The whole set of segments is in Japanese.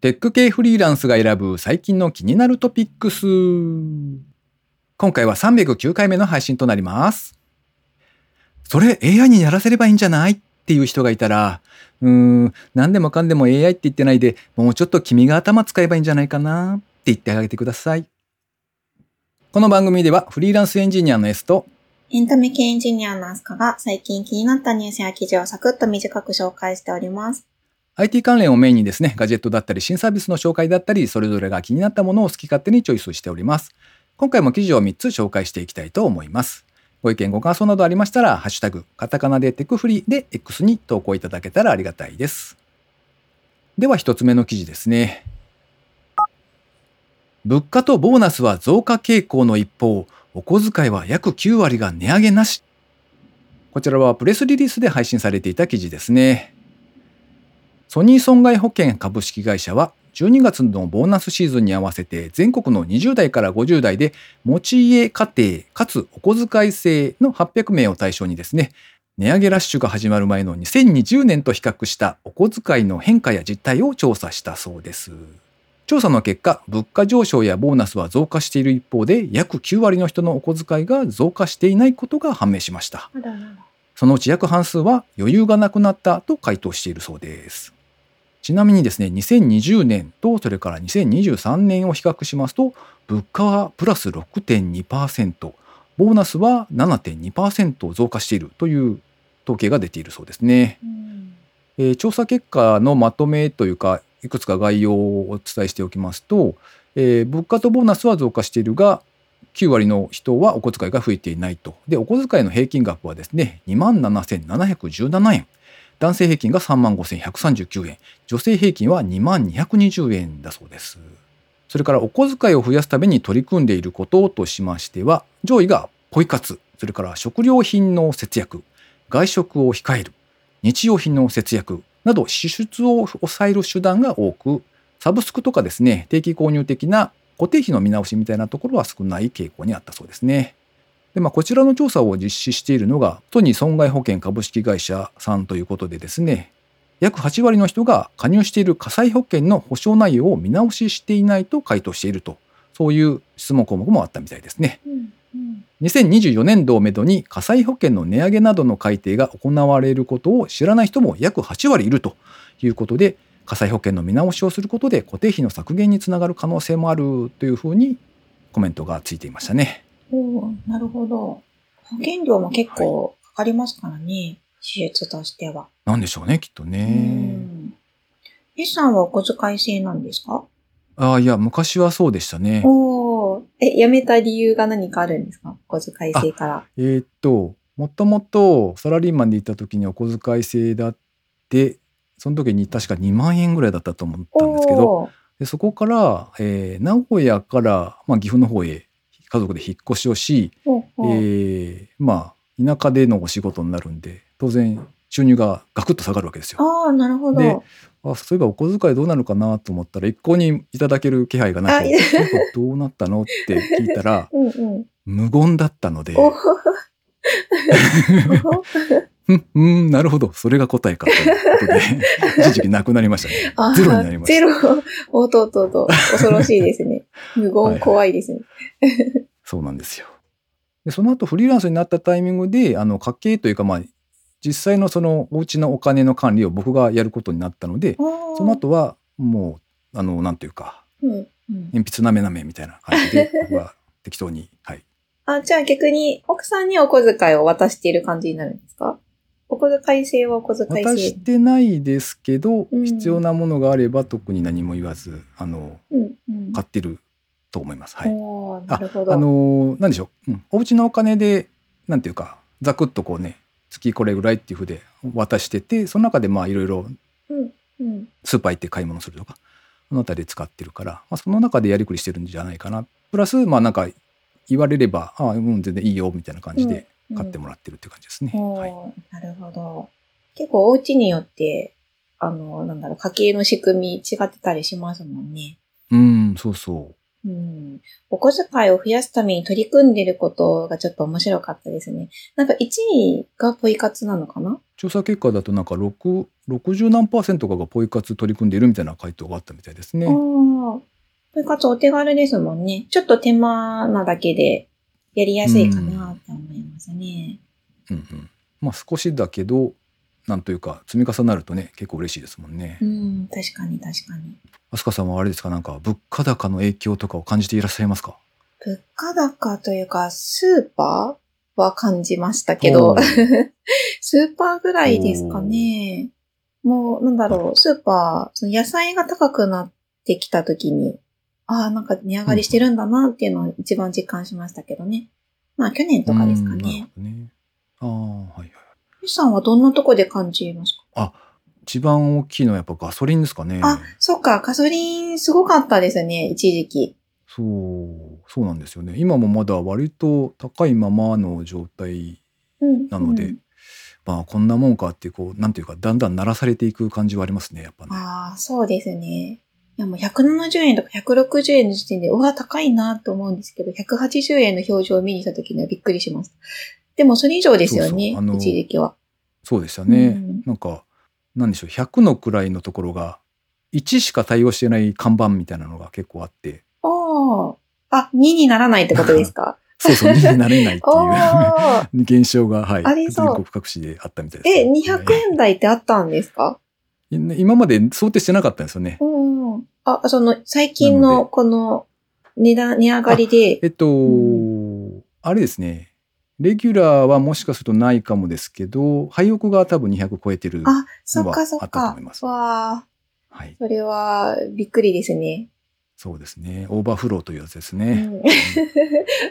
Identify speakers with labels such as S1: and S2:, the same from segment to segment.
S1: テック系フリーランスが選ぶ最近の気になるトピックス。今回は309回目の配信となります。それ AI にやらせればいいんじゃないっていう人がいたら、うーん、何でもかんでも AI って言ってないで、もうちょっと君が頭使えばいいんじゃないかなって言ってあげてください。この番組ではフリーランスエンジニアの S と
S2: エンタメ系エンジニアのアスカが最近気になったニュースや記事をサクッと短く紹介しております。
S1: IT 関連をメインにですね、ガジェットだったり新サービスの紹介だったり、それぞれが気になったものを好き勝手にチョイスしております。今回も記事を3つ紹介していきたいと思います。ご意見ご感想などありましたら、ハッシュタグ、カタカナでテクフリーで X に投稿いただけたらありがたいです。では1つ目の記事ですね。物価とボーナスは増加傾向の一方、お小遣いは約9割が値上げなし。こちらはプレスリリースで配信されていた記事ですね。ソニー損害保険株式会社は12月のボーナスシーズンに合わせて全国の20代から50代で持ち家家庭かつお小遣い制の800名を対象にですね値上げラッシュが始まる前の2020年と比較したお小遣いの変化や実態を調査したそうです。調査の結果、物価上昇やボーナスは増加している一方で約9割の人のお小遣いが増加していないことが判明しました。そのうち約半数は余裕がなくなったと回答しているそうです。ちなみにですね、2020年とそれから2023年を比較しますと、物価はプラス6.2%、ボーナスは7.2%増加しているという統計が出ているそうですね。
S2: うん
S1: えー調査結果のまとめというか、いくつか概要をお伝えしておきますと、えー物価とボーナスは増加しているが、9割の人はお小遣いが増えていないと。で、お小遣いの平均額はですね、27,717円。男性平均が35,139円。女性平均は2220円だそうです。それからお小遣いを増やすために取り組んでいることとしましては、上位がポイ活、それから食料品の節約、外食を控える、日用品の節約など支出を抑える手段が多く、サブスクとかですね、定期購入的な固定費の見直しみたいなところは少ない傾向にあったそうですね。で、まあ、こちらの調査を実施しているのが、ソニー損害保険株式会社さんということでですね、約8割の人が加入している火災保険の保証内容を見直ししていないと回答していると、そういう質問項目もあったみたいですね。
S2: うんうん
S1: 2024年度をめどに火災保険の値上げなどの改定が行われることを知らない人も約8割いるということで火災保険の見直しをすることで固定費の削減につながる可能性もあるというふうにコメントがついていましたね。
S2: おーなるほど。保険料も結構かかりますからね、手術としては。
S1: なんでしょうねきっと
S2: う
S1: ね。
S2: ん。S さんはお小遣い制なんですか？
S1: ああいや昔はそうでしたね。
S2: おーえ、辞めた理由が何かあるんですか？お小遣い制から。
S1: えーっともともとサラリーマンで行った時にお小遣い制だってその時に確か2万円ぐらいだったと思ったんですけどでそこから、えー名古屋から、まあ、岐阜の方へ家族で引っ越しをし、えーまあ田舎でのお仕事になるんで当然収入がガクッと下がるわけですよ。
S2: ああ、なるほど。
S1: であそういえばお小遣いどうなるかなと思ったら一向にいただける気配がなくどうなったのって聞いたら
S2: うんうん。
S1: 無言だったので うんうんなるほどそれが答えかということで一時期なくなりましたね。ゼロになりました
S2: ゼロ。おっとっとっと。恐ろしいですね。無言怖いですね。
S1: そうなんですよ。でその後フリーランスになったタイミングであの家計というかまあ実際のそのお家のお金の管理を僕がやることになったのでそ
S2: そ
S1: の後はもうあのなんていうか
S2: うんうん、
S1: 鉛筆なめなめみたいな感じで 僕は適当にはい
S2: あ、じゃあ逆に奥さんにお小遣いを渡している感じになるんですか？お小遣い制はお小遣い
S1: 渡
S2: 制
S1: し。てないですけど、
S2: うん
S1: 必要なものがあれば特に何も言わずあの
S2: うんうん。
S1: 買ってると思います。はい。
S2: おーなるほど。
S1: あのなんでしょう、うん、お家のお金でなんていうかざくっとこうね月これぐらいっていうふうで渡しててその中でまあいろいろ。スーパー行って買い物するとかそのあたりで使ってるから、まあ、その中でやりくりしてるんじゃないかなプラスまあなんか言われればああうん全然いいよみたいな感じで買ってもらってるっていう感じですね。はい、
S2: なるほど。結構お家によって、あの、なんだろう、家計の仕組み違ってたりしますもんね。
S1: うんそうそう
S2: うん。お小遣いを増やすために取り組んでることがちょっと面白かったですね。なんか1位がポイ活なのかな？
S1: 調査結果だとなんか6 60何パーセントかがポイ活取り組んでいるみたいな回答があったみたいですね。
S2: ああ。ポイ活お手軽ですもんね。ちょっと手間なだけでやりやすいかなって思いますね。
S1: うんうん。まあ少しだけど、なんというか積み重なるとね、結構嬉しいですもんね
S2: う。ん、確かに確かに。
S1: 飛鳥さんはあれですか？なんか物価高の影響とかを感じていらっしゃいますか？
S2: 物価高というか、スーパーは感じましたけど スーパーぐらいですかね。もう、なんだろう、スーパー、その野菜が高くなってきた時に、ああ、なんか値上がりしてるんだなっていうのを一番実感しましたけどね。まあ去年とかですかね。
S1: ね。ああ、はいはい。
S2: ゆさんはどんなとこで感じますか？
S1: 一番大きいのはやっぱガソリンですかね。
S2: あ、そっか、ガソリンすごかったですね、一時期。
S1: そう、そうなんですよね。今もまだ割と高いままの状態
S2: うん。
S1: なので、
S2: うん
S1: まあこんなもんかってこう、なんていうか、だんだん鳴らされていく感じはありますね、やっぱね。
S2: ああ、そうですね。いやもう170円とか160円の時点で、うわ、高いなと思うんですけど、180円の表示を見にした時にはびっくりしました。でもそれ以上ですよね、
S1: そうそうあの
S2: 一時期は。
S1: そうでしたね。
S2: うん
S1: なんか、なんでしょう、100の位のところが、1しか対応してない看板みたいなのが結構あって、
S2: ああ。あ、2にならないってことですか？
S1: そうそう、2になれないって。いう 現象が、はい、全国各地であったみたいです。
S2: え、200円台ってあったんですか？
S1: 今まで想定してなかったんですよね。
S2: うん。あ、その、最近のこの値段、値上がりで
S1: え、っと、
S2: う
S1: あれですね。レギュラーはもしかするとないかもですけど、廃屋が多分200超えてる。
S2: あ、そっかそっ
S1: あったと
S2: か
S1: 思いま。す
S2: わあ、
S1: はい。
S2: それはびっくりですね。
S1: そうですね。オーバーフローというやつです
S2: う
S1: ね。
S2: ん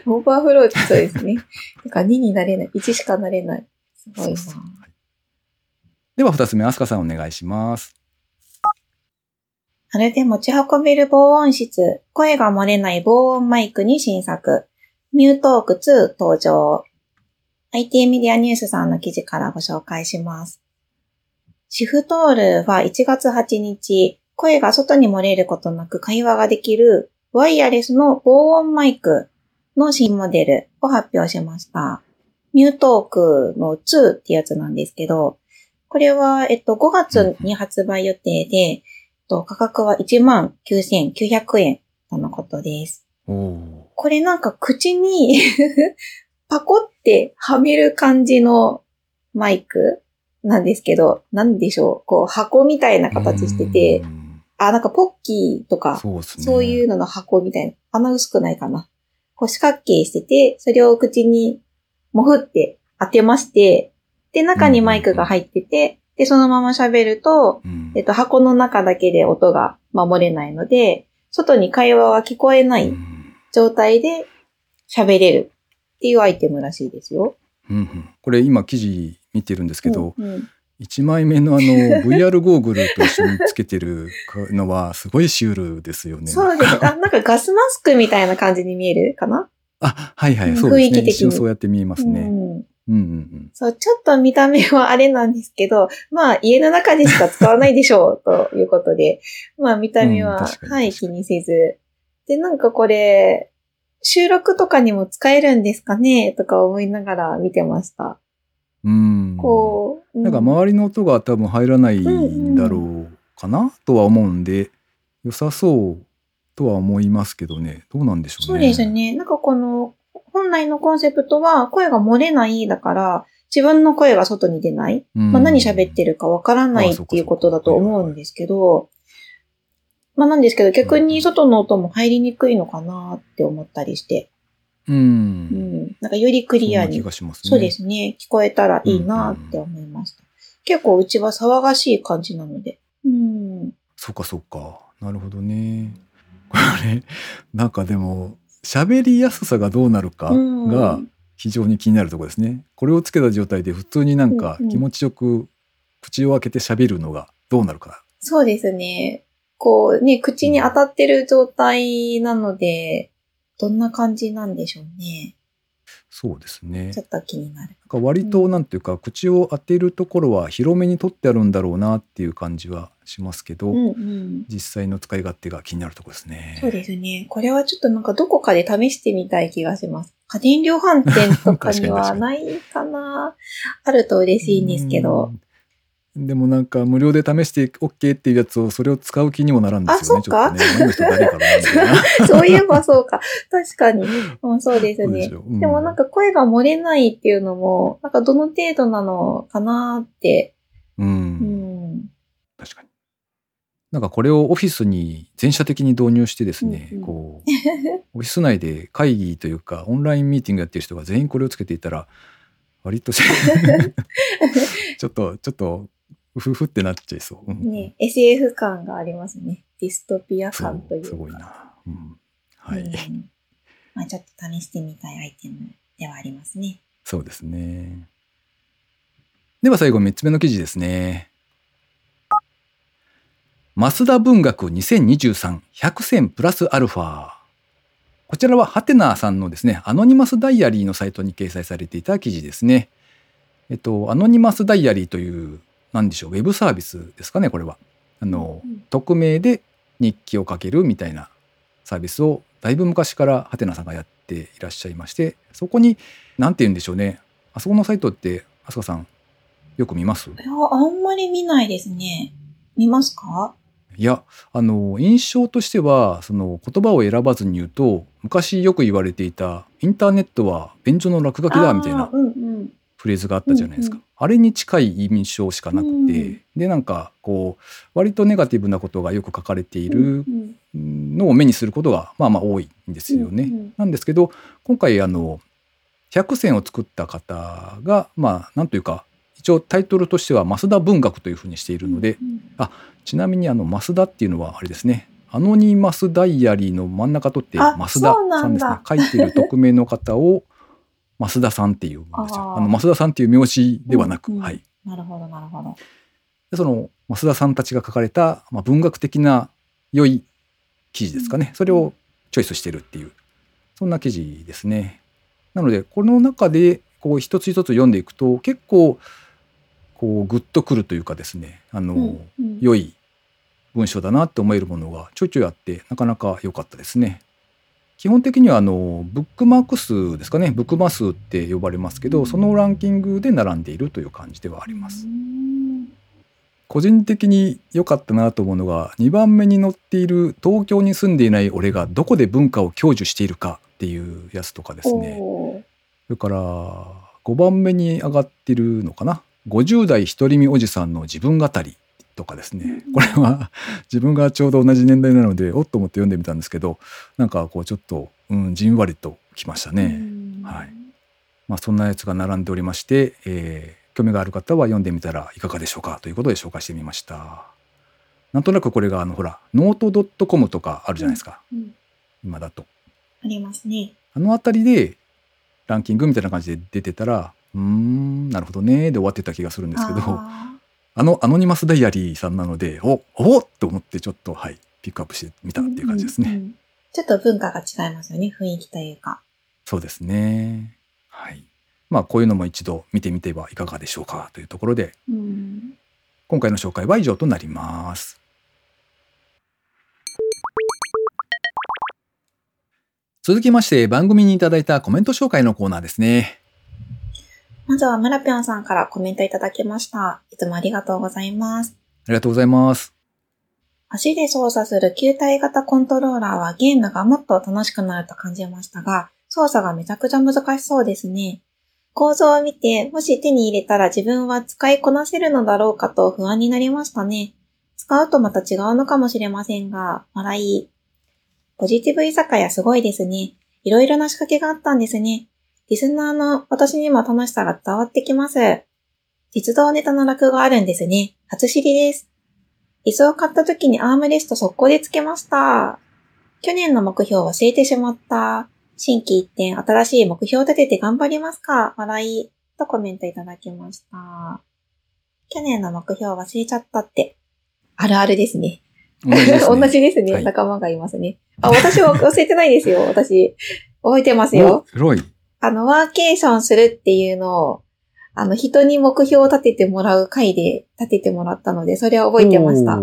S2: オーバーフローってそうですね。だから2になれない。1しかなれない。すごいな。
S1: そうそうはいでは二つ目、アスカさんお願いします。
S2: まるで持ち運べる防音室、声が漏れない防音マイクに新作、ミュートーク2登場。IT メディアニュースさんの記事からご紹介します。シフトールは1月8日、声が外に漏れることなく会話ができるワイヤレスの防音マイクの新モデルを発表しました。ミュートークの2ってやつなんですけど、これは、えっと、5月に発売予定で、と価格は19,900円とのことです。これなんか口に パコってはめる感じのマイクなんですけど、なんでしょう、こう箱みたいな
S1: ー。
S2: 形してて
S1: う、ん
S2: あ、なんかポッキーとか、
S1: そうね。
S2: そういうのの箱みたいな、穴薄くないかな。こう四角形してて、それを口にもふって当てまして、で、中にマイクが入ってて、で、そのまま喋ると、
S1: うん。
S2: えっと、箱の中だけで音が守れないので、外に会話が聞こえない
S1: うん
S2: 状態で喋れるっていうアイテムらしいですよ。
S1: うんうんこれ今記事見てるんですけど、
S2: うんうん
S1: 1枚目のあの VR ゴーグルと一緒につけてるのはすごいシュールですよね。
S2: そうです。あ、なんかガスマスクみたいな感じに見えるかな？
S1: あ、はいはい、
S2: うん
S1: そうですね。
S2: 雰囲気的に
S1: 一瞬そうやって見えますね。
S2: うん
S1: うんうんうん。
S2: そう、ちょっと見た目はあれなんですけど、まあ家の中でしか使わないでしょうということで、まあ見た目は、
S1: うん
S2: はい、気にせず。で、なんかこれ、収録とかにも使えるんですかね？とか思いながら見てました。
S1: うん。
S2: こう、
S1: なんか
S2: う
S1: 周りの音が多分入らないんだろうかな？とは思うんで、良さそうとは思いますけどね。どうなんでしょうね。
S2: そうです。ね。なんかこの、本来のコンセプトは声が漏れないだから、自分の声が外に出ない。
S1: うん
S2: まあ、何喋ってるかわからないっていうことだと思うんですけど、まあなんですけど逆に外の音も入りにくいのかなって思ったりして、
S1: う。
S2: うんん。なんかよりクリアに、
S1: がしますね。
S2: そうですね、聞こえたらいいなって思いました。結構うちは騒がしい感じなので。うん。
S1: そうかそうか。なるほどね。これ、なんかでも、喋りやすさがどうなるか
S2: うん
S1: が非常に気になるところですね。これをつけた状態で普通になんか気持ちよく口を開けて喋るのがどうなるか。
S2: そうですね。こうね、口に当たってる状態なので、どんな感じなんでしょうね。
S1: そうですね
S2: ちょ。っと気になる。
S1: なんか割となんていうか、口を当てるところは広めに取ってあるんだろうなっていう感じはしますけど、
S2: うんうん。
S1: 実際の使い勝手が気になるところですね。
S2: そうですね。これはちょっとなんかどこかで試してみたい気がします。家電量販店とかには
S1: 確かに確かに
S2: ないかな。あると嬉しいんですけど。
S1: うん。でもなんか無料で試して OK っていうやつをそれを使う気にもならんですよね。
S2: あそうか
S1: ね。
S2: そういえばそうか。確かに。うん、そうですね
S1: す。ようん
S2: でもなんか声が漏れないっていうのも、なんかどの程度なのかなって。
S1: う。
S2: うんん。
S1: 確かに。なんかこれをオフィスに全社的に導入してですね、
S2: うんうん
S1: こう、オフィス内で会議というか、オンラインミーティングやってる人が全員これをつけていたら、割とし ちょっと、ちょっと、うふふってなっちゃいそう。うん
S2: ね、SF 感がありますね。ディストピア感というか。
S1: すごいな。うん、はい、
S2: うんまあちょっと試してみたいアイテムではありますね。
S1: そうですね。では最後3つ目の記事ですね。増田文学2023 100選プラスアルファ。こちらはハテナさんのですね、アノニマスダイアリーのサイトに掲載されていた記事ですね。えっと、アノニマスダイアリーという、なんでしょう、ウェブサービスですかね、これは。あの、
S2: うん
S1: 匿名で日記を書けるみたいなサービスをだいぶ昔からハテナさんがやっていらっしゃいましてそこに何て言うんでしょうねあそこのサイトってあすかさんよく見ます？
S2: いや、あんまり見ないですね。見ますか？
S1: いやあの印象としてはその言葉を選ばずに言うと昔よく言われていたインターネットは便所の落書きだみたいな
S2: うんうん。
S1: フレーズがあったじゃないですか、
S2: うん
S1: あれに近い印象しかなくて、
S2: うん。
S1: でなんかこう割とネガティブなことがよく書かれている
S2: うん
S1: のを目にすることがまあまあ多いんですよね。
S2: うんうん。
S1: なんですけど今回あの100選を作った方がまあなんというか一応タイトルとしては増田文学というふうにしているので、
S2: うん
S1: ちなみにあの増田っていうのはあれですね。アノニマスダイアリーの真ん中取って
S2: あ
S1: 増田さんですね。書いてる匿名の方を増田さんっていうんですよ。
S2: あ
S1: の増田さんっていう名詞ではなく、
S2: うんうん
S1: はい。
S2: なるほど、なるほど。
S1: でその増田さんたちが書かれた、まあ、文学的な良い記事ですかね、
S2: うん
S1: それをチョイスしてるっていうそんな記事ですね。なのでこの中でこう一つ一つ読んでいくと結構こうグッとくるというかですねあの、
S2: うんうん
S1: 良い文章だなって思えるものがちょいちょいあってなかなか良かったですね。基本的にはあのブックマーク数ですかね。ブックマ数って呼ばれますけど、
S2: うん。
S1: そのランキングで並んでいるという感じではあります。
S2: うん。
S1: 個人的に良かったなと思うのが2番目に載っている東京に住んでいない俺がどこで文化を享受しているかっていうやつとかですね。それから5番目に上がってるのかな。50代独り身おじさんの自分語りとかですね
S2: うん
S1: これは自分がちょうど同じ年代なのでおっと思って読んでみたんですけどなんかこうちょっと、うん、じんわりときましたね。
S2: うん
S1: はいまあ、そんなやつが並んでおりまして、えー興味がある方は読んでみたらいかがでしょうか？ということで紹介してみました。なんとなくこれがあのほらノート .com とかあるじゃないですか、
S2: うん
S1: 今だと。
S2: ありますね。
S1: あのあたりでランキングみたいな感じで出てたらうーんなるほどねで終わってた気がするんですけどあ
S2: あ
S1: のアノニマスダイアリーさんなのでおおっと思ってちょっとはいピックアップしてみた
S2: ー
S1: っていう感じですね。
S2: うんうんちょっと文化が違いますよね、雰囲気というか。
S1: そうですね。はい。まあこういうのも一度見てみてはいかがでしょうかというところで
S2: うん
S1: 今回の紹介は以上となります。続きまして番組にいただいたコメント紹介のコーナーですね。
S2: まずは村ぴょんさんからコメントいただきました。いつもありがとうございます。
S1: ありがとうございます。
S2: 足で操作する球体型コントローラーはゲームがもっと楽しくなると感じましたが、操作がめちゃくちゃ難しそうですね。構造を見て、もし手に入れたら自分は使いこなせるのだろうかと不安になりましたね。使うとまた違うのかもしれませんが、笑い。ポジティブ居酒屋すごいですね。いろいろな仕掛けがあったんですね。リスナーの私にも楽しさが伝わってきます。実動ネタの落語あるんですね。初知りです。椅子を買った時にアームレスト速攻でつけました。去年の目標を忘れてしまった。新規一転、新しい目標を立てて頑張りますか笑い。とコメントいただきました。去年の目標を忘れちゃったって。あるあるですね。
S1: 同じですね。
S2: すね。
S1: はい
S2: 仲間がいますね。あ、私は忘れてないですよ。私。覚えてますよ。
S1: お、ロイ。
S2: あの、ワーケーションするっていうのを、あの、人に目標を立ててもらう回で立ててもらったので、それは覚えてました。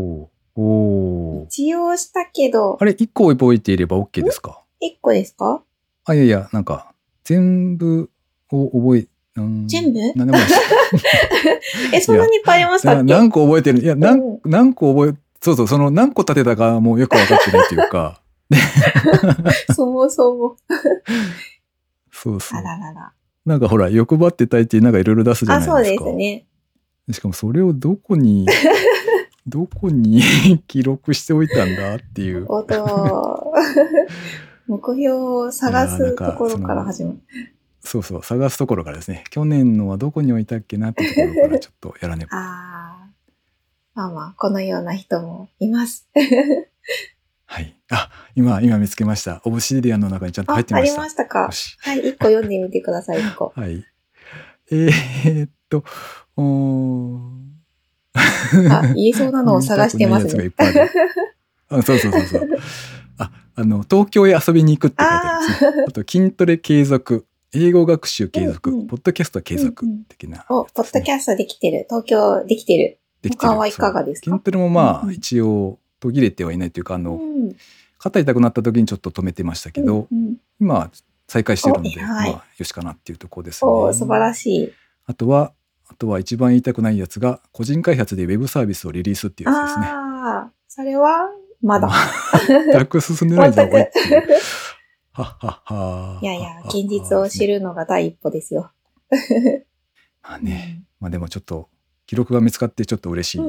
S2: 一応したけど、
S1: あれ、一個覚えていれば OK ですか？
S2: 一個ですか？
S1: あ、いやいや、なんか、全部を覚えうん
S2: 全部？
S1: 何でも。
S2: え、そんなにいっぱいありましたっけ
S1: な何個覚えてる。いや、何
S2: うん。
S1: 何個覚え、そうそう、その何個立てたかもうよくわかってないというか、
S2: そもそも。
S1: そうそう
S2: あ。ららら。
S1: なんかほら、欲張ってたいってなんかいろいろ出すじゃ
S2: あ、そうで
S1: ないですか。
S2: すね。
S1: しかもそれをどこに、どこに 記録しておいたんだっていう。
S2: おと、目標を探すところから始まる。
S1: そうそう、探すところからですね。去年のはどこに置いたっけなってところからちょっとやらねば。
S2: ああ。まあまあ、このような人もいます。
S1: はい。あ、今、今見つけました。オブシディアンの中にちゃんと
S2: あ、
S1: 入ってました。
S2: ありましたか。はい、一個読んでみてください、一個。
S1: はい。えー、っと、おー
S2: あ、言えそうなのを探してますね。
S1: あ そうそうそうそう。あ、あの、東京へ遊びに行くって書いてあすね。あと、筋トレ継続、英語学習継続、
S2: うんうん
S1: ポッドキャスト継続
S2: うんうん
S1: 的な、
S2: お、ポッドキャストできてる。東京できてる。
S1: できてる
S2: 他はいかがですか？
S1: 筋トレもまあ、
S2: うんうん
S1: 一応途切れてはいないというか、あの、
S2: うん。
S1: 肩痛くなった時にちょっと止めてましたけど、
S2: うんうん
S1: 今は再開してるので、
S2: おはい
S1: まあ、よしかなっていうところですね。
S2: お素晴らしい。
S1: あとは、あとは一番言いたくないやつが、個人開発でウェブサービスをリリースっていうやつですね。
S2: ああ、それは、まだ。
S1: 全く進んでないぞ、おいっていう。はっはっは。
S2: いやいや、現実を知
S1: る。
S2: るのが第一歩ですよ。
S1: まあね、まあでもちょっと、記録が見つかってちょっと嬉しい。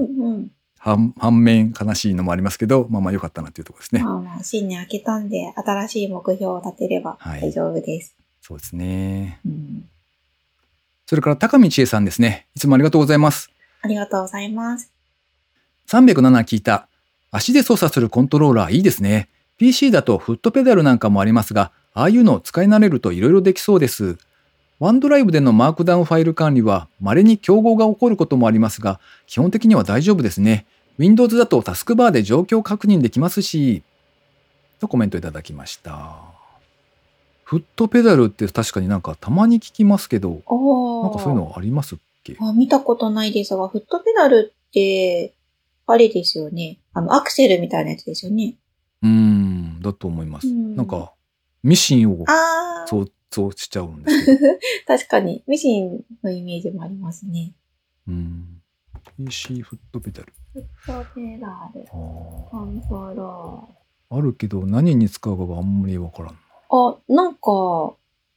S1: 反反面悲しいのもありますけど、まあまあ良かったなっていうところですね。
S2: まあまあ、新年明けたんで、新しい目標を立てれば
S1: はい
S2: 大丈夫です。
S1: そうですね。
S2: うん。
S1: それから高見千恵さんですね。いつもありがとうございます。
S2: ありがとうございます。
S1: 307聞いた。足で操作するコントローラーいいですね。PC だとフットペダルなんかもありますが、ああいうのを使い慣れると色々できそうです。ワンドライブでのマークダウンファイル管理は稀に競合が起こることもありますが、基本的には大丈夫ですね。Windows だとタスクバーで状況確認できますし、とコメントいただきました。フットペダルって確かになんかたまに聞きますけど。なんかそういうのありますっけ？
S2: あ見たことないですが、フットペダルって、あれですよね。あの、アクセルみたいなやつですよね。
S1: うーん、だと思います。
S2: うん
S1: なんか、ミシンを
S2: ああ。
S1: 想像しちゃうんですけど。
S2: 確かに、ミシンのイメージもありますね。
S1: うん。PC フットペダル。
S2: フットペダル、
S1: あ
S2: コントロ
S1: ーあるけど何に使うかがあんまりわからん。
S2: あ、なんか、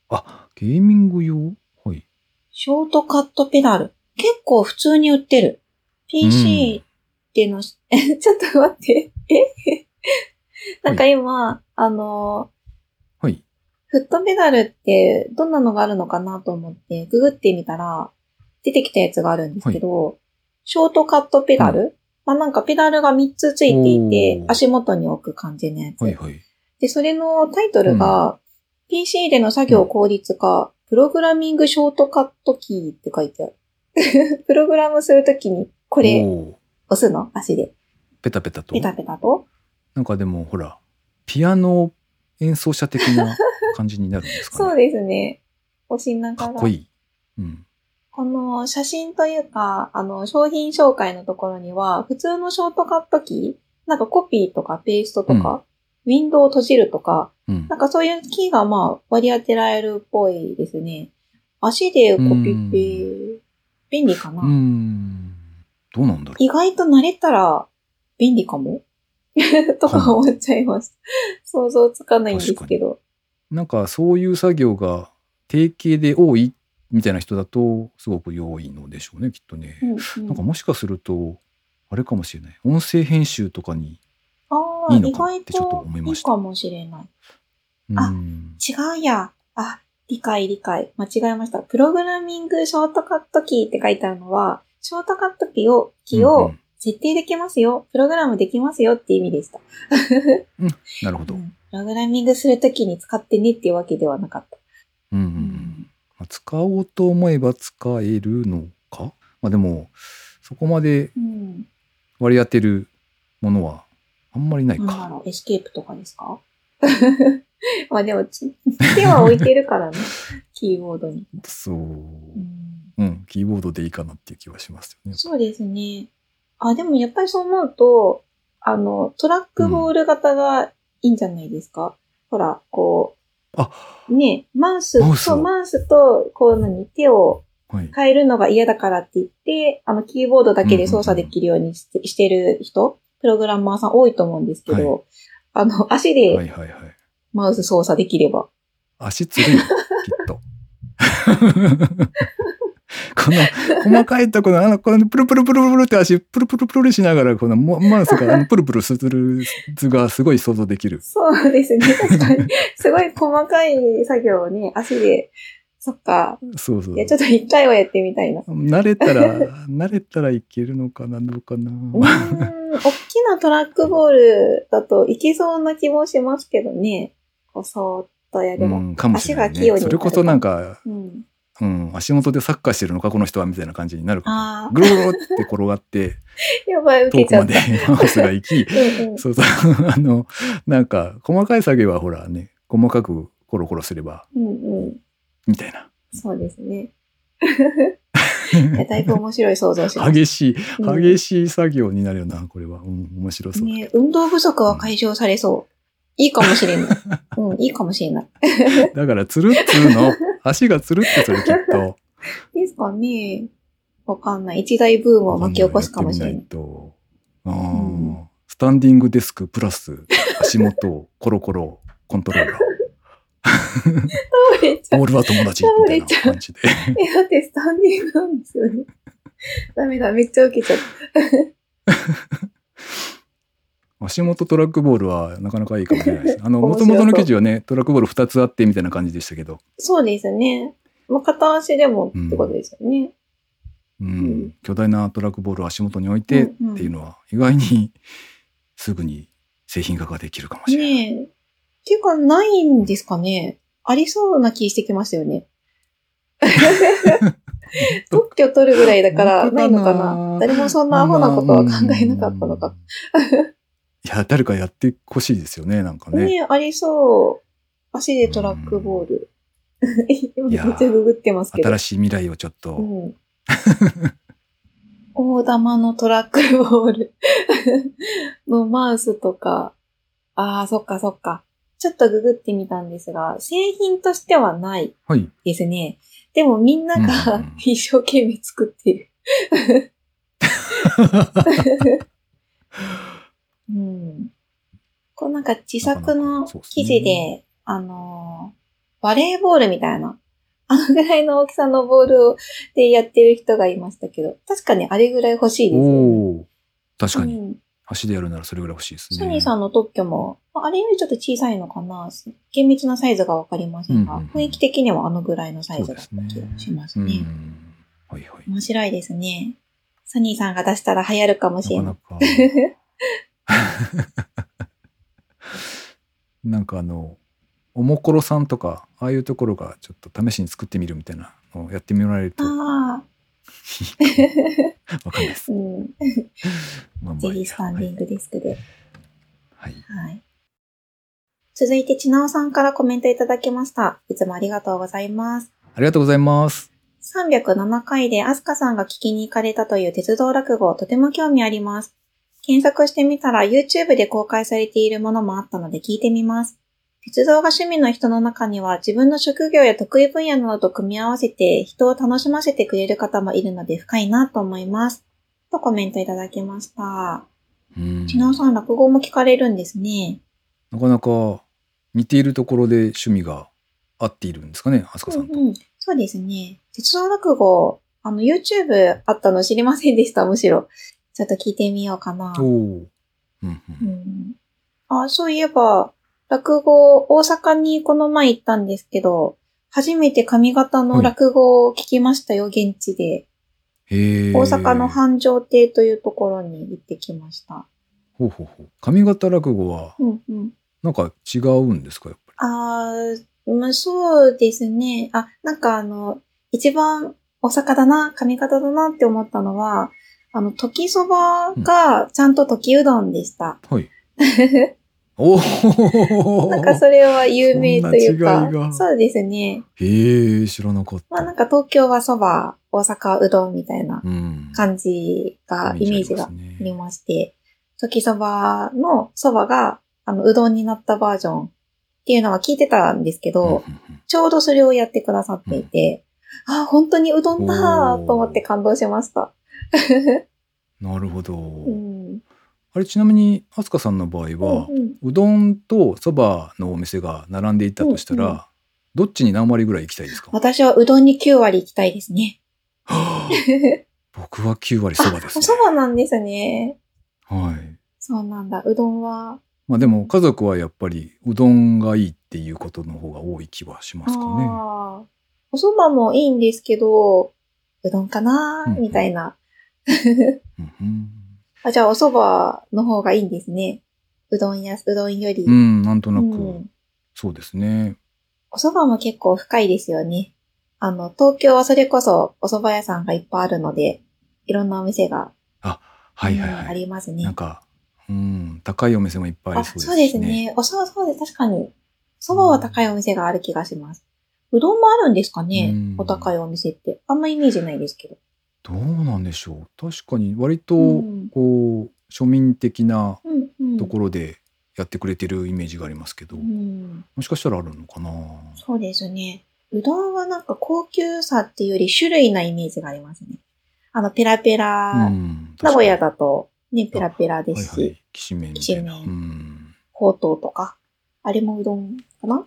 S1: あ、ゲーミング用？はい。
S2: ショートカットペダル。結構普通に売ってる。PC っていうの、ちょっと待って。え？なんか今、あの、
S1: はい。
S2: フットペダルってどんなのがあるのかなと思って、ググってみたら、出てきたやつがあるんですけど、ショートカットペダル、まあなんかペダルが3つついていて足元に置く感じのやつ。
S1: はいはい。
S2: で、それのタイトルが、PC での作業効率化、プログラミングショートカットキーって書いてある。プログラムするときに、これ押すの？足で。
S1: ペタペタと？
S2: ペタペタと？
S1: なんかでもほら、ピアノ演奏者的な感じになるんですかね。
S2: そうですね。押しなが。
S1: からっこいい。うん。
S2: この写真というか、あの、商品紹介のところには、普通のショートカットキー、なんかコピーとかペーストとか、ウィンドウを閉じるとか、
S1: うん
S2: な。んかそういうキーがまあ割り当てられるっぽいですね。足でコピペ、便利かな、
S1: う。どうなんだろう。
S2: 意外と慣れたら便利かも？とか思っちゃいます。想像つかないんですけど。
S1: なんかそういう作業が定型で多いみたいな人だとすごく良いのでしょうねきっとね。
S2: うんうん
S1: なんかもしかするとあれかもしれない音声編集とかにいいの
S2: 意外
S1: かってちょっと
S2: と
S1: 思いました
S2: いいかもしれない。
S1: う
S2: あ
S1: ん
S2: 違うや。あ、理解理解。間違えました。プログラミングショートカットキーって書いてあるのは、ショートカットキーを、キー
S1: うんう
S2: を
S1: ん
S2: 設定できますよ。プログラムできますよって意味でした。
S1: なるほど。うん
S2: うんプログラミングするときに使ってねっていうわけではなかった。
S1: うんうんまあ使おうと思えば使えるのか？まあでもそこまで
S2: うん。
S1: 割り当てるものはあんまりないか。
S2: エスケープとかですか？まあでも、ち手は置いてるからね。キーボードに。
S1: そう。
S2: うん
S1: うん、キーボードでいいかなっていう気はしますよね。
S2: そうですね。あ、でもやっぱりそう思うと、あの、トラックボール型がいいんじゃないですか、ほら、こう、
S1: あ、
S2: ね、マウス
S1: マウスを
S2: と、マウスと、こう何、手を
S1: はい。
S2: 変えるのが嫌だからって言って、あの、キーボードだけで操作できるようにして,、してる人、プログラマーさん多いと思うんですけど、あの、足
S1: はい
S2: で
S1: はいはい。
S2: マウス操作できれば。
S1: 足つるよ、きっと。この細かいところの、あの、このプルプルプルプルって足、プルプルプルしながら、このモマウスがあのプルプルする図がすごい想像できる。
S2: そうですね。確かに。すごい細かい作業をね、足で、そっか。
S1: そうそう
S2: い。や、ちょっと一回はやってみたいな。
S1: 慣れたら、慣れたらいけるのかな、どうかな。
S2: うーん、大きなトラックボールだといけそうな気もしますけどね。こう、そーっとやれば。
S1: うん、かもしれない、ね。
S2: 足が器用に
S1: それこそなんか、
S2: うん。
S1: うん、足元でサッカーしてるのか、この人は、みたいな感じになるかも。
S2: あ
S1: ぐるぐるって転がって、
S2: あ、やばい、受
S1: 遠くまで
S2: けちゃった。
S1: マウスが行き、
S2: うんうん。
S1: そうそう、あの、なんか、細かい作業はほらね、細かくコロコロすれば、
S2: うんうん。
S1: みたいな。
S2: そうですね。だいぶ面白い想像します。
S1: 激しい、
S2: うん
S1: 激しい作業になるよな、これは。うん、面白そう。
S2: ね、運動不足は解消されそう。いいかもしれない。うん、いいかもしれない。
S1: だから、つるっつうの、足がつるってするきっと。
S2: ですかね。わかんない。一大ブームを巻き起こすかもしれない
S1: ないと。あー
S2: うん
S1: スタンディングデスクプラス足元をコロコロコントローラー。
S2: 倒れちゃう。
S1: ボールは友達みたいな感じで。
S2: え、だってスタンディングなんですよね。ダメだ、めっちゃ受けちゃった。
S1: 足元トラックボールはなかなかいいかもしれないです。あの、
S2: 面白そう
S1: 元々の記事はね、トラックボール2つあってみたいな感じでしたけど、
S2: そうですね。まあ、片足でもってことですよね。
S1: うん、
S2: ん
S1: 巨大なトラックボールを足元に置いてって
S2: うんうん
S1: いうのは意外にすぐに製品化ができるかもしれない。
S2: ねえ。っていうか、ないんですかね。ありそうな気してきましたよね。特許取るぐらいだから、ないのかな誰もそんなアホなことは考えなかったのか。。
S1: いや、誰かやってほしいですよね、なんかね。
S2: ねえ、ありそう。足でトラックボール。今めっちゃググってますけど。
S1: 新しい未来をちょっと、
S2: うん。大玉のトラックボール のマウスとか、ああ、そっかそっか。ちょっとググってみたんですが、製品としてはない
S1: はい。
S2: ですね。でもみんなが
S1: うん
S2: 一生懸命作ってる。うん。こうなんか自作の記事で、あのーバレーボールみたいな、あのぐらいの大きさのボールをでやってる人がいましたけど、確かにあれぐらい欲しいですよね。
S1: 確かに、
S2: うん
S1: 足でやるならそれぐらい欲しいですね。
S2: ソニーさんの特許も、まああれよりちょっと小さいのかな厳密なサイズがわかりませんが、
S1: うんうんうん
S2: 雰囲気的にはあのぐらいのサイズだった気がします
S1: うん
S2: ね。
S1: はいはい。
S2: 面白いですね。ソニーさんが出したら流行るかもしれな。
S1: ないかなか。なんかあの、おもころさんとか、ああいうところがちょっと試しに作ってみるみたいなのをやってみられると、わかんないです。
S2: うん。
S1: まあまあ
S2: ぜひスタンディングデスクで。
S1: はい。
S2: はい。続いて、ちなおさんからコメントいただきました。いつもありがとうございます。
S1: ありがとうございます。
S2: 307回でアスカさんが聞きに行かれたという鉄道落語、とても興味あります。検索してみたら YouTube で公開されているものもあったので聞いてみます。鉄道が趣味の人の中には自分の職業や得意分野などと組み合わせて人を楽しませてくれる方もいるので深いなと思います。とコメントいただきました。
S1: うん
S2: ちなおさん落語も聞かれるんですね。
S1: なかなか似ているところで趣味が合っているんですかね、あすかさんと。
S2: うんうん、そうですね。鉄道落語、あの、YouTube あったの知りませんでした、むしろ。ちょっと聞いてみようかな。
S1: おお。うんうん
S2: うん、あ、そういえば、落語、大阪にこの前行ったんですけど、初めて上方の落語を聞きましたよ、現地で。
S1: へえ。
S2: 大阪の繁盛亭というところに行ってきました。
S1: ほうほうほう。上方落語は、
S2: うんうん。
S1: なんか違うんですか、やっぱ
S2: あー、まあ、そうですね。あ、なんかあの、一番大阪だな、上方だなって思ったのは、あの、時そばがちゃんと時うどんでした。
S1: り。はい。おお。
S2: なんかそれは有名というか
S1: そ
S2: うですね。
S1: へえ、知らなかった。
S2: まあなんか東京はそば、大阪はうどんみたいな
S1: うん。
S2: 感じが、イメージがあ
S1: あり
S2: り
S1: ま
S2: して、時そばのそばが、あの、うどんになったバージョンっていうのは聞いてたんですけど、
S1: うんうんうん
S2: ちょうどそれをやってくださっていて、あ、本当にうどんだーと思って感動しました。
S1: なるほど。
S2: うん。
S1: あれちなみに飛鳥さんの場合は、
S2: うんうん
S1: うどんとそばのお店が並んでいたとしたら、
S2: うんうん
S1: どっちに何割ぐらい行きたいですか？
S2: 私はうどんに9割行きたいですね。
S1: はあ 僕は9割そばです、ね。
S2: あそばなんですね。
S1: はい。
S2: そうなんだ。うどんは。
S1: まあでも家族はやっぱりうどんがいいっていうことの方が多い気はしますかね。
S2: お蕎麦もいいんですけど、うどんかな
S1: うん
S2: みたいな。あ、じゃあお蕎麦の方がいいんですね。うどんや、うどんより。
S1: うん、なんとなく、
S2: うん
S1: そうですね。
S2: お蕎麦も結構深いですよね。あの、東京はそれこそお蕎麦屋さんがいっぱいあるので、いろんなお店が、
S1: はいはい
S2: うんあ
S1: はい。
S2: りますね。
S1: なんか、うん、高いお店もいっぱいあ
S2: あ、
S1: りそうですし、
S2: そうですね。お蕎麦、そうです。確かに。蕎麦は高いお店がある気がします。うどんもあるんですかね
S1: うん
S2: お高いお店って。あんまイメージないですけど。
S1: どうなんでしょう？確かに割と、
S2: うん
S1: こう、庶民的な
S2: うんうん。
S1: ところでやってくれてるイメージがありますけど、
S2: うん。
S1: もしかしたらあるのかな？
S2: そうですね。うどんはなんか高級さっていうより種類なイメージがありますね。あの、ペラペラ、
S1: うん。
S2: 名古屋
S1: だ
S2: だとね、ペラペラで
S1: はいはい。きしめんみたいな。
S2: きしめん
S1: うん。
S2: ほうとうとか、あれもうどんかな？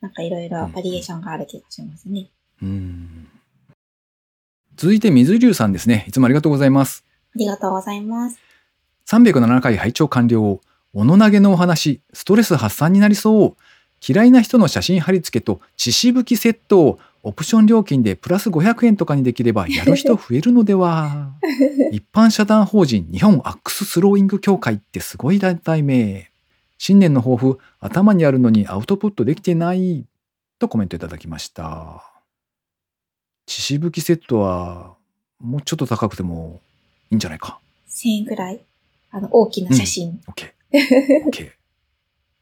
S2: なんかいろいろバリエーションがある気がしますね。
S1: うん。続いて水流さんですね。いつもありがとうございます。
S2: ありがとうございます。
S1: 307回拝聴完了。おの投げのお話、ストレス発散になりそう。嫌いな人の写真貼り付けと血しぶきセットをオプション料金でプラス500円とかにできればやる人増えるのでは 一般社団法人日本アックススローイング協会ってすごい団体名。新年の抱負、頭にあるのにアウトプットできてない。とコメントいただきました。血しぶきセットはもうちょっと高くてもいいんじゃないか。
S2: 1000円くらい？あの、大きな写真。
S1: OK。OK。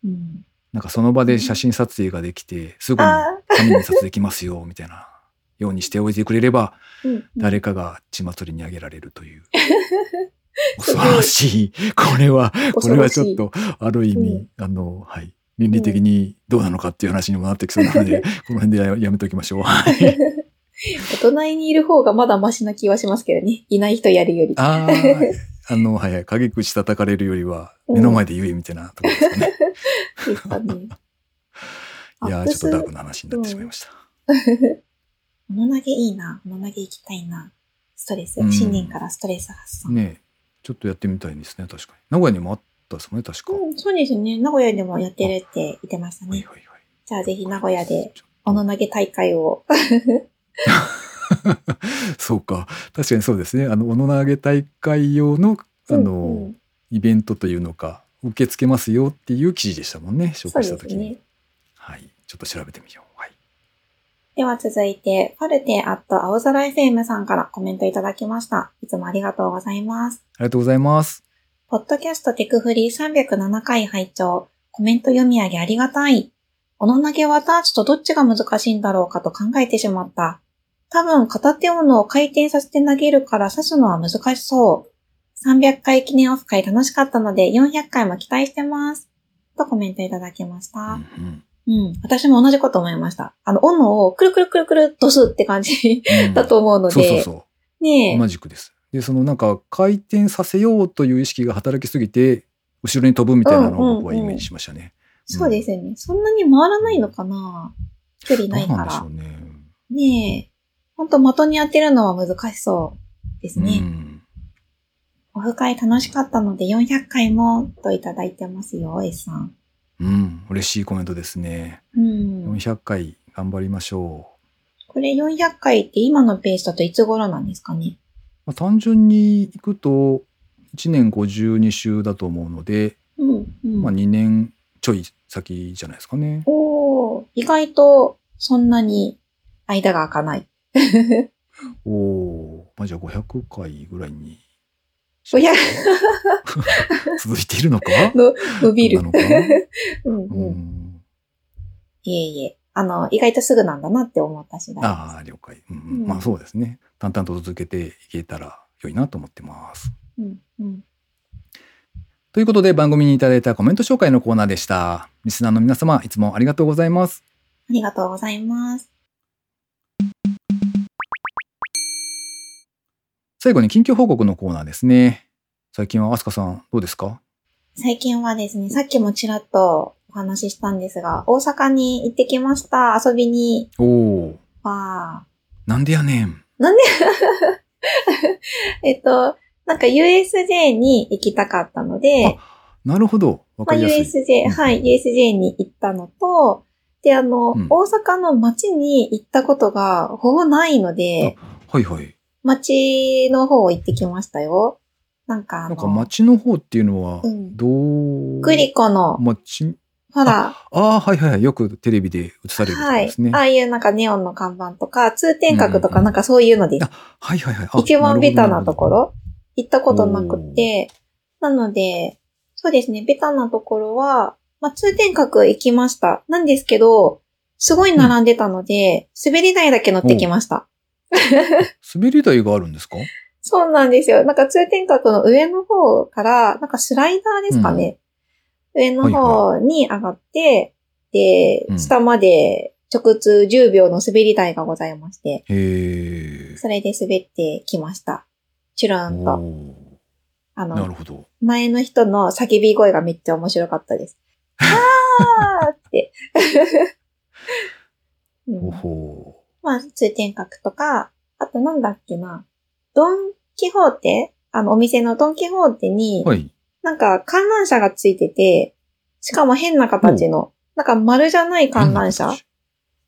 S2: うん。
S1: なんかその場で写真撮影ができて、すぐに
S2: あ
S1: 紙に印刷できますよ、みたいなようにしておいてくれれば、
S2: ーうんうん
S1: 誰かが血祭りにあげられるという。恐ろしい。これは、これはちょっと、ある意味、あの、はい。倫理的にどうなのかっていう話にもなってきそうなので、この辺でややめておきましょう。はい。
S2: 隣にいる方がまだマシな気はしますけどね。いない人やるより。
S1: ああ、あの、はいはい。陰口叩かれるよりは、
S2: うん
S1: 目の前で言えみたいなところですかね。
S2: ですかね。
S1: いやー、ちょっとダークな話になってしまいました。
S2: 物投げいいな。物投げ行きたいな。ストレス。
S1: うん
S2: 新年からストレス発散。
S1: ねえちょっとやってみたいですね、確かに。名古屋にもあったですもんね、確か。
S2: うん、そうですね。名古屋でもやってるって言ってましたね。
S1: はいはいはい。
S2: じゃあぜひ名古屋で、物投げ大会を。
S1: そうか。確かにそうですね。あの、おの投げ大会用の、あの、
S2: うんうん
S1: イベントというのか、受け付けますよっていう記事でしたもんね、紹介した時に。
S2: ね。
S1: はい。ちょっと調べてみよう。はい。
S2: では続いて、ファルテアット青空 FM さんからコメントいただきました。いつもありがとうございます。
S1: ありがとうございます。
S2: ポッドキャストテクフリー307回拝聴コメント読み上げありがたい。おの投げはダーツとどっちが難しいんだろうかと考えてしまった。多分片手斧を回転させて投げるから刺すのは難しそう。300回記念オフ会楽しかったので400回も期待してます。とコメントいただきました。
S1: うんうん
S2: うん。私も同じこと思いました。あの、斧をくるくるくるくるっとすって感じ
S1: うん
S2: だと思うので。
S1: そうそうそう。
S2: ねえ。
S1: 同じくです。で、そのなんか回転させようという意識が働きすぎて、後ろに飛ぶみたいなのを僕はイメージしましたね。
S2: そうですよね。そんなに回らないのかな距離ないから
S1: なんでしょ。うね。
S2: ねえ。ほんと的に当てるのは難しそうですね。
S1: うん
S2: オフ会楽しかったので400回もといただいてますよ、S さん。
S1: うん、嬉しいコメントですね。
S2: うん。
S1: 400回頑張りましょ
S2: これ400回って今のペースだといつ頃なんですかね？
S1: う。まあ、単純にいくと、1年52週だと思うので、
S2: うん。うん。
S1: まあ2年ちょい先じゃないですかね。
S2: おー意外とそんなに間が空かない。
S1: お おーまあじゃあ500回ぐらいに。
S2: 500
S1: 続いているのか？
S2: の伸びる。
S1: ど う
S2: ん
S1: う
S2: うん。
S1: ん。
S2: いえいえ。あの、意外とすぐなんだなって思った次第です。
S1: ああ、了解。うんうん
S2: うん
S1: まあそうですね。淡々と続けていけたら良いなと思ってます。
S2: うんうん。
S1: ということで番組にいただいたコメント紹介のコーナーでした。リスナーの皆様、いつもありがとうございます。
S2: ありがとうございます。
S1: 最後に近況報告のコーナーですね。最近はアスカさん、どうですか？
S2: 最近はですね、さっきもちらっとお話ししたんですが、大阪に行ってきました。遊びに。
S1: おお、
S2: わ
S1: なんでやねん。
S2: ー。なんで？えっと、なんか USJ に行きたかったので、
S1: なるほど。わ
S2: まあ、
S1: かりやすい。
S2: USJ、
S1: うん
S2: はい、USJ に行ったのと、で、あの、
S1: うん
S2: 大阪の街に行ったことがほぼないので、
S1: はいはい。
S2: 街の方行ってきましたよ。なんかあの、
S1: なんか街の方っていうのは
S2: う、ん
S1: どう、
S2: グリコの、
S1: 街、
S2: ほら、
S1: ああ、はいはいはい。よくテレビで映されるとこ
S2: はい
S1: ですね。。
S2: ああいうなんかネオンの看板とか、通天閣と
S1: うんうんうん
S2: かなんかそういうのです。
S1: はいはいはい。あ
S2: 一番ベタなとこ。
S1: る
S2: ろ行ったことなくて、なので、そうですね、ベタなところは、まあ、通天閣行きました。なんですけど、すごい並んでたので、滑り台だけ乗ってきました。
S1: 滑り台があるんですか？
S2: そうなんですよ。なんか通天閣の上の方から、なんかスライダーですかね。上の方に上がって、で
S1: う、ん
S2: 下まで直通10秒の滑り台がございまして、
S1: へえ。
S2: それで滑ってきました。チュルーンと。
S1: お
S2: あ
S1: ーなる
S2: の、
S1: ほど。
S2: 前の人の叫び声がめっちゃ面白かったです。あーって。うん
S1: おほ
S2: まあ、通天閣とか、あとなんだっけな、ドンキホーテ？あの、お店のドンキホーテに
S1: ー。、はい。
S2: なんか観覧車がついてて、しかも変な形の、なんか丸じゃない観覧車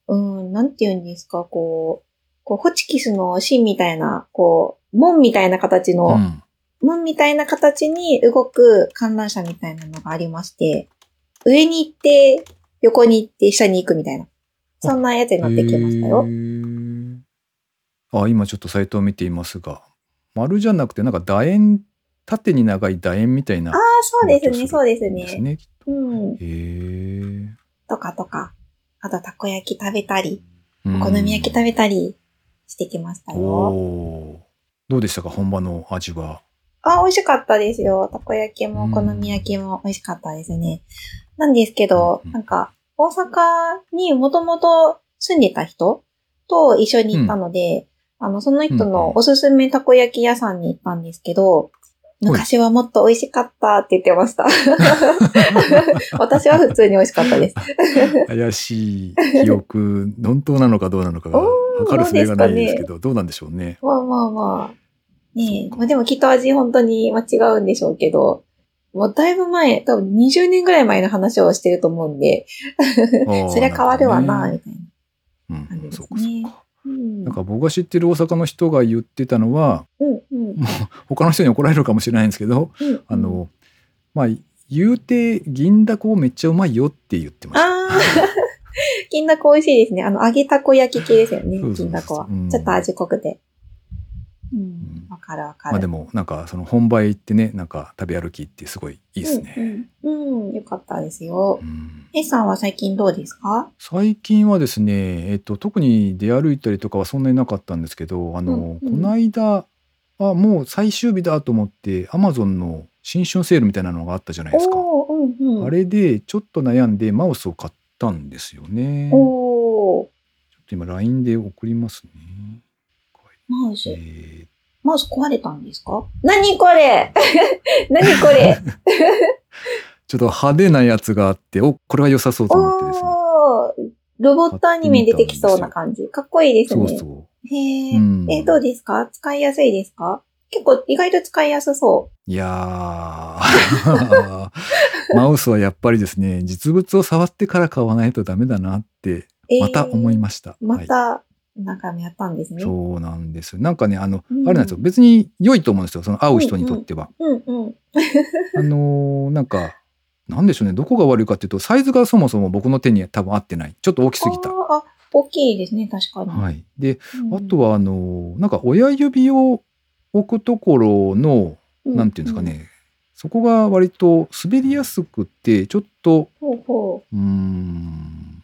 S2: うん、なんて言うんですか、こう、こう、ホチキスの芯みたいな、こう、門みたいな形の、
S1: うん。
S2: 門みたいな形に動く観覧車みたいなのがありまして、上に行って、横に行って、下に行くみたいな。そんなやつに乗ってきましたよ
S1: あ、今ちょっとサイトを見ていますが、丸じゃなくて、なんか楕円、縦に長い楕円みたいな。
S2: ああ、そうですね、そうですね。
S1: ね。
S2: うん。
S1: へえ。
S2: とかとか。あと、たこ焼き食べたり、
S1: お
S2: お好み焼き食べたりしてきましたよ。
S1: おーどうでしたか本場の味は？
S2: あ、美味しかったですよ。たこ焼きもお好み焼きも美味しかったですね。なんですけど、
S1: うん
S2: なんか、大阪にもともと住んでた人と一緒に行ったので、あの、その人のおすすめたこ焼き屋さんに行ったんですけど、昔はもっと美味しかったって言ってました。私は普通に美味しかったです。
S1: 怪しい記憶、本当なのかどうなのかが 分かるすべがないですけ
S2: ど
S1: ど、どうなんでしょうね。
S2: まあまあまあ。ねえ。まあでもきっと味本当に間違うんでしょうけど、もうだいぶ前、多分20年ぐらい前の話をしてると思うんで、そりゃ変わるわな、みたいな
S1: うんそうかそう
S2: ね。
S1: か。
S2: うん。
S1: なんか僕が知ってる大阪の人が言ってたのは、
S2: うんうん。
S1: 他の人に怒られるかもしれないんですけど、
S2: うん
S1: あ、の、まあ、言うて銀だこめっちゃうまいよって言ってました。
S2: ああ、金だこ美味しいですね。あの、揚げたこ焼き系ですよね
S1: そうそう、そう
S2: 金だこは
S1: うん。
S2: ちょっと味濃くて。うん、わかるわかる。
S1: まあでも、なんかその本場へ行ってね、なんか食べ歩きってすごいいいですね。
S2: うん、うん。うん、よかったですよ
S1: う。ん
S2: A さんは最近どうですか？
S1: 最近はですね、えっと、特に出歩いたりとかはそんなになかったんですけど、あの、
S2: うんうん
S1: この間、あ、もう最終日だと思って、アマゾンの新春セールみたいなのがあったじゃないですか。
S2: うんうん。
S1: あれでちょっと悩んでマウスを買ったんですよね。ちょっと今 LINE で送りますね。
S2: マウス。
S1: えー
S2: マウス壊れたんですか？何これ？何これ？
S1: ちょっと派手なやつがあって、お、これは良さそうと思ってですね。
S2: おー、ロボットアニメ出てきそうな感じ。かっこいいですね。
S1: そうそ
S2: へえ、
S1: うん
S2: え、どうですか？使いやすいですか？結構意外と使いやすそう。
S1: う。いやー、マウスはやっぱりですね、実物を触ってから買わないとダメだなって、
S2: えー
S1: また思いました。はい
S2: また、何回もやったんですね。
S1: そうなんです。なんかね、あの、
S2: うん
S1: あれなんですよ。別に良いと思うんですよ。その会う人にとっては。
S2: うんうん。
S1: あのーなんか、なんでしょうね。どこが悪いかっていうと、サイズがそもそも僕の手に多分合ってない。ちょっと大きすぎた。
S2: 大きいですね、確かに。
S1: はい。で、
S2: うん
S1: あとは、あのーなんか親指を置くところの、なんていうんですか。ね、そこが割と滑りやすくて、ちょっと、
S2: うんほうほ
S1: うーん、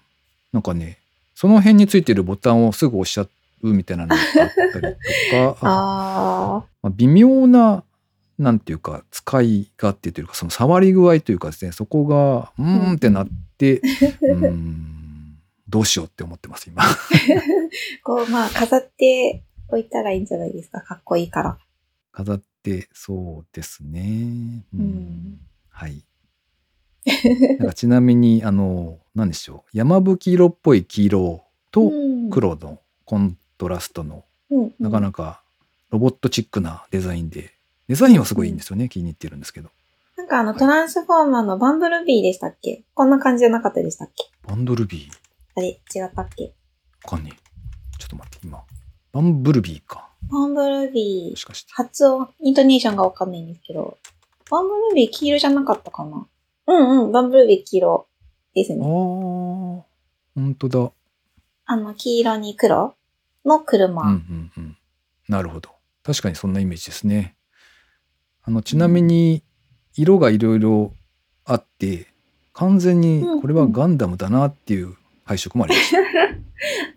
S1: なんかね、その辺についてるボタンをすぐ押しちゃうみたいなのがあったりと
S2: う。
S1: か、
S2: あ
S1: まあ微妙ななんていうか使い勝手というかその触り具合というかですねそこがうーんってなって、うーんどうしようって思ってます今。
S2: こう、まあ、飾っておいたらいいんじゃないですか？かっこいいから。
S1: 飾ってそうですね。う
S2: うん
S1: はい。なんか ちなみにあの何でしょう。山吹色っぽい黄色と黒のコントラストの
S2: うん。
S1: なかなかロボットチックなデザインでデザインはすごいいいんですよね気に入ってるんですけど。
S2: なんかあの、トランスフォーマーのバンブルビーでしたっけ？こんな感じじゃなかったでしたっけ？
S1: バンドルビー？
S2: あれ違ったっけ？
S1: わかんねえ。ちょっと待って今。バンブルビーか。
S2: バンブルビー
S1: もし、かして。
S2: 発音、イントネーションがわかんないんですけど、バンブルビー黄色じゃなかったかな？うんうん、バンブー黄色です
S1: あー
S2: ね。
S1: 本当だ
S2: あの、黄色に黒の車。
S1: うんうんうんなるほど確かにそんなイメージですねあのちなみに色がいろいろあって完全にこれはガンダムだなっていう配色もありました、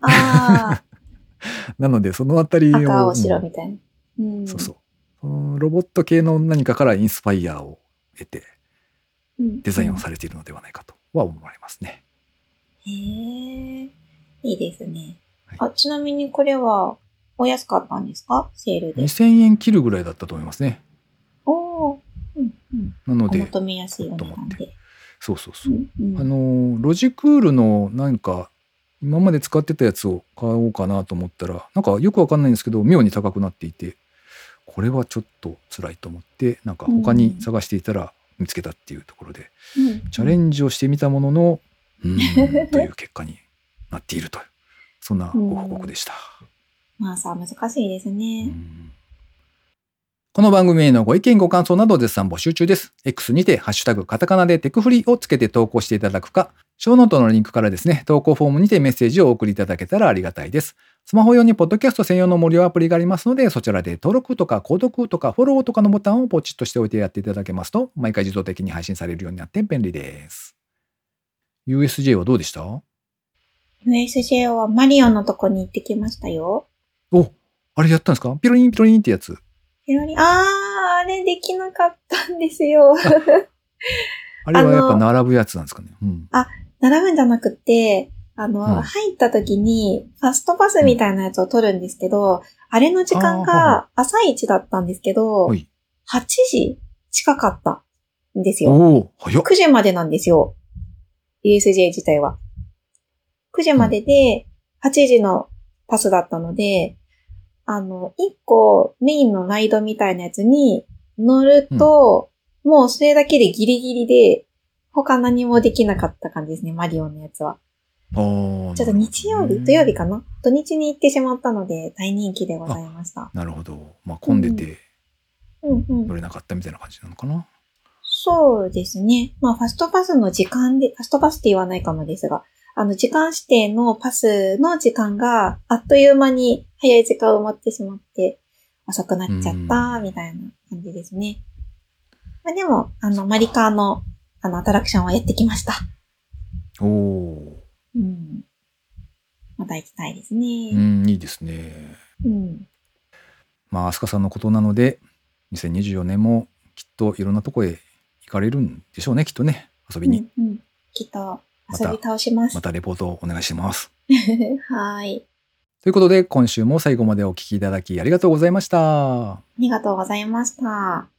S2: あ
S1: なのでそのあたり
S2: あ、
S1: を
S2: 赤、青、白
S1: うん
S2: みたいな。うん。
S1: そうそうロボット系の何かからインスパイアを得て
S2: うん。
S1: デザインをされているのではないかとは思われますね、
S2: へえ、いいですね。
S1: はい。
S2: あ、ちなみにこれは、お安かったんですか？セールで。
S1: 2000円切るぐらいだったと思いますね。
S2: おー。うんうん。
S1: なので
S2: お求めやすいお値段で。
S1: そうそうそう。う、
S2: んうん。
S1: あのロジクールのなんか今まで使ってたやつを買おうかなと思ったらなんかよくわかんないんですけど妙に高くなっていてこれはちょっと辛いと思ってなんか他に探していたら見つけたっていうところで、
S2: うん
S1: チャレンジをしてみたもののうーんという結果になっているというそんなご報告でした。
S2: まあさ、難しいですね。
S1: うんこの番組へのご意見ご感想など絶賛募集中です。X にてハッシュタグカタカナでテクフリをつけて投稿していただくか、ショーノートのリンクからですね、投稿フォームにてメッセージをお送りいただけたらありがたいです。スマホ用にポッドキャスト専用の無料アプリがありますので、そちらで登録とか購読とかフォローとかのボタンをポチッとしておいてやっていただけますと、毎回自動的に配信されるようになって便利です。USJ はどうでした
S2: ？USJ はマリオのとこに行ってきましたよ。
S1: お、あれやったんですか？ピロリンピロリンってやつ。
S2: ピロリンあー、あれできなかったんですよ。
S1: あれはやっぱ並ぶやつなんですかね。うん。
S2: 並ぶんじゃなくて、あの、
S1: うん
S2: 入った時に、ファストパスみたいなやつを取るんですけど、あれの時間が朝一だったんですけど、
S1: はい
S2: 8時近かったんですよ。
S1: おお早っ。
S2: 9時までなんですよ。USJ 自体は。9時までで、8時のパスだったので、あの、1個メインのライドみたいなやつに乗ると、もうそれだけでギリギリで、他何もできなかった感じですね、マリオのやつは。ちょっと日曜日、土曜日かな？土日に行ってしまったので、大人気でございました。
S1: なるほど。まあ、混んでて
S2: うんうん
S1: 乗。れなかったみたいな感じなのかな？
S2: そうですね。まあ、ファストパスの時間で、ファストパスって言わないかもですが、あの、時間指定のパスの時間があっという間に早い時間を埋まってしまって、遅くなっちゃった、みたいな感じですね。まあ、でも、あの、マリカーの、あの、アトラクションはやってきました。
S1: おお
S2: うん。また行きたいです
S1: ー。う
S2: ね。
S1: ん、いいですね。
S2: うん。
S1: まあ、飛鳥さんのことなので、2024年もきっといろんなとこへ行かれるんでしょうね、きっとね。遊びに。
S2: うん、うん。きっと、遊び倒します。
S1: またレポートをお願いします。
S2: はーい。
S1: ということで、今週も最後までお聞きいただきありがとうございました。
S2: ありがとうございました。